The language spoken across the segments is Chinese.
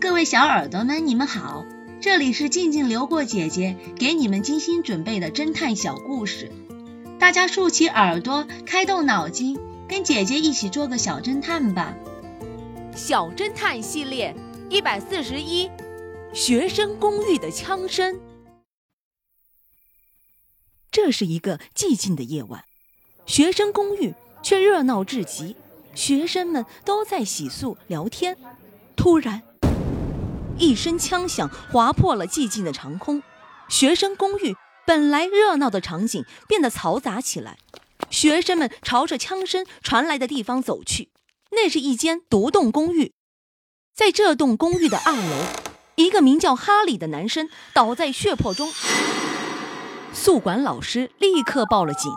各位小耳朵们，你们好，这里是静静流过姐姐给你们精心准备的侦探小故事，大家竖起耳朵，开动脑筋，跟姐姐一起做个小侦探吧。小侦探系列一百四十一，学生公寓的枪声。这是一个寂静的夜晚，学生公寓却热闹至极，学生们都在洗漱聊天。突然，一声枪响划破了寂静的长空，学生公寓本来热闹的场景变得嘈杂起来。学生们朝着枪声传来的地方走去，那是一间独栋公寓。在这栋公寓的二楼，一个名叫哈里的男生倒在血泊中。宿管老师立刻报了警。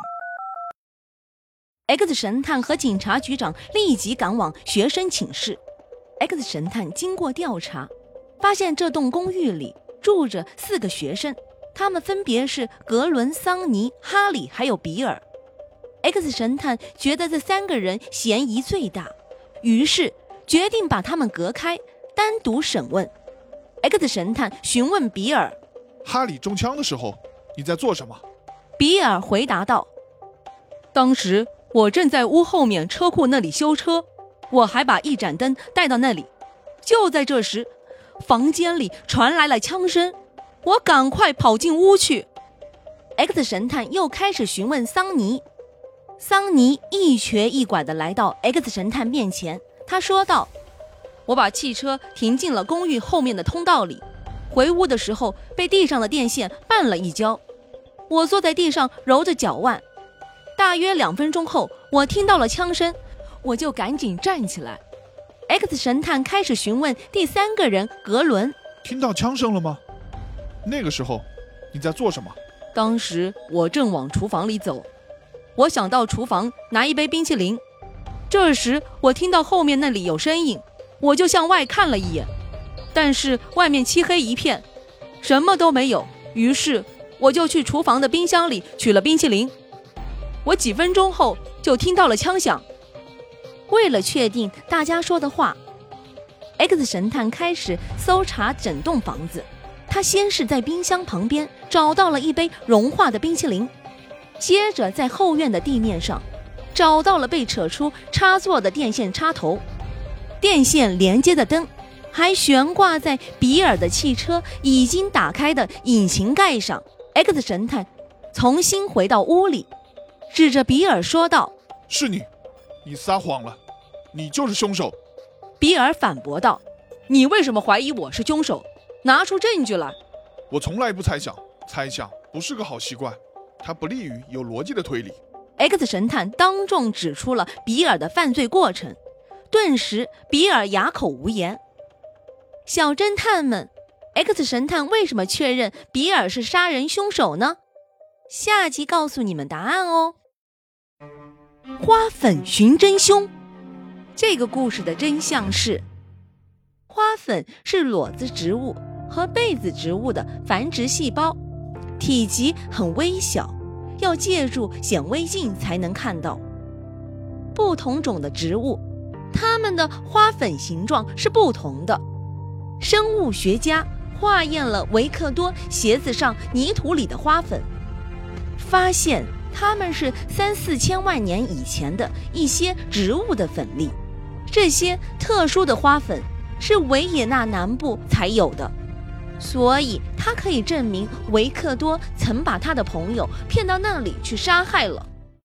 X 神探和警察局长立即赶往学生寝室。X 神探经过调查。发现这栋公寓里住着四个学生，他们分别是格伦、桑尼、哈里还有比尔。X 神探觉得这三个人嫌疑最大，于是决定把他们隔开，单独审问。X 神探询问比尔：“哈里中枪的时候，你在做什么？”比尔回答道：“当时我正在屋后面车库那里修车，我还把一盏灯带到那里。就在这时。”房间里传来了枪声，我赶快跑进屋去。X 神探又开始询问桑尼，桑尼一瘸一拐地来到 X 神探面前，他说道：“我把汽车停进了公寓后面的通道里，回屋的时候被地上的电线绊了一跤，我坐在地上揉着脚腕。大约两分钟后，我听到了枪声，我就赶紧站起来。” X 神探开始询问第三个人格伦：“听到枪声了吗？那个时候你在做什么？”当时我正往厨房里走，我想到厨房拿一杯冰淇淋。这时我听到后面那里有声音，我就向外看了一眼，但是外面漆黑一片，什么都没有。于是我就去厨房的冰箱里取了冰淇淋。我几分钟后就听到了枪响。为了确定大家说的话，X 神探开始搜查整栋房子。他先是在冰箱旁边找到了一杯融化的冰淇淋，接着在后院的地面上找到了被扯出插座的电线插头，电线连接的灯还悬挂在比尔的汽车已经打开的引擎盖上。X 神探重新回到屋里，指着比尔说道：“是你。”你撒谎了，你就是凶手。比尔反驳道：“你为什么怀疑我是凶手？拿出证据来。”我从来不猜想，猜想不是个好习惯，它不利于有逻辑的推理。X 神探当众指出了比尔的犯罪过程，顿时比尔哑口无言。小侦探们，X 神探为什么确认比尔是杀人凶手呢？下集告诉你们答案哦。花粉寻真凶，这个故事的真相是：花粉是裸子植物和被子植物的繁殖细胞，体积很微小，要借助显微镜才能看到。不同种的植物，它们的花粉形状是不同的。生物学家化验了维克多鞋子上泥土里的花粉，发现。它们是三四千万年以前的一些植物的粉粒，这些特殊的花粉是维也纳南部才有的，所以它可以证明维克多曾把他的朋友骗到那里去杀害了。